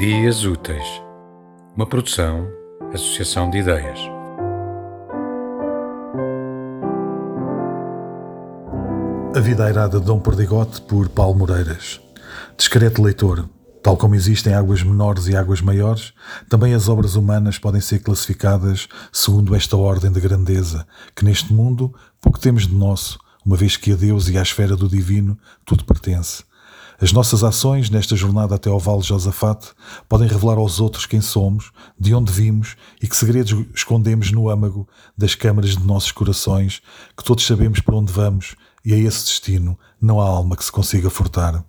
Dias Úteis, uma produção, associação de ideias. A Vida Airada de Dom Perdigote, por Paulo Moreiras. Discreto leitor, tal como existem águas menores e águas maiores, também as obras humanas podem ser classificadas segundo esta ordem de grandeza, que neste mundo pouco temos de nosso, uma vez que a Deus e à esfera do divino tudo pertence. As nossas ações nesta jornada até ao Vale de Josafate podem revelar aos outros quem somos, de onde vimos e que segredos escondemos no âmago das câmaras de nossos corações, que todos sabemos para onde vamos e a esse destino não há alma que se consiga furtar.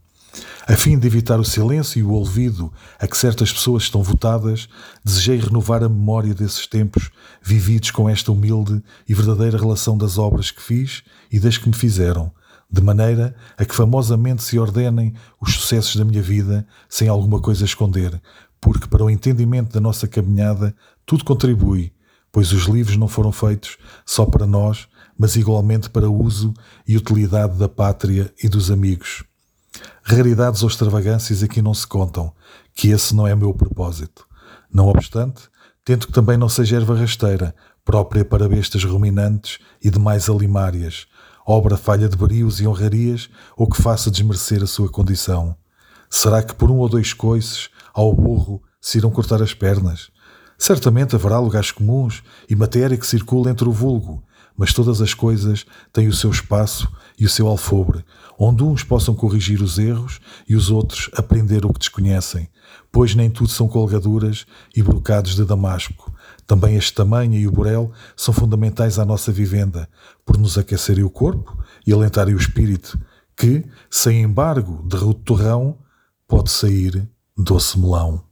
A fim de evitar o silêncio e o olvido a que certas pessoas estão votadas, desejei renovar a memória desses tempos vividos com esta humilde e verdadeira relação das obras que fiz e das que me fizeram, de maneira a que famosamente se ordenem os sucessos da minha vida sem alguma coisa esconder, porque para o entendimento da nossa caminhada tudo contribui, pois os livros não foram feitos só para nós, mas igualmente para uso e utilidade da pátria e dos amigos. Raridades ou extravagâncias aqui não se contam, que esse não é meu propósito. Não obstante, tento que também não seja erva rasteira, própria para bestas ruminantes e demais alimárias, obra falha de brios e honrarias ou que faça desmerecer a sua condição? Será que por um ou dois coices ao burro se irão cortar as pernas? Certamente haverá lugares comuns e matéria que circula entre o vulgo, mas todas as coisas têm o seu espaço e o seu alfobre, onde uns possam corrigir os erros e os outros aprender o que desconhecem, pois nem tudo são colgaduras e brocados de damasco, também este tamanho e o burel são fundamentais à nossa vivenda, por nos aquecerem o corpo e alentarem o espírito, que, sem embargo de torrão, pode sair doce melão.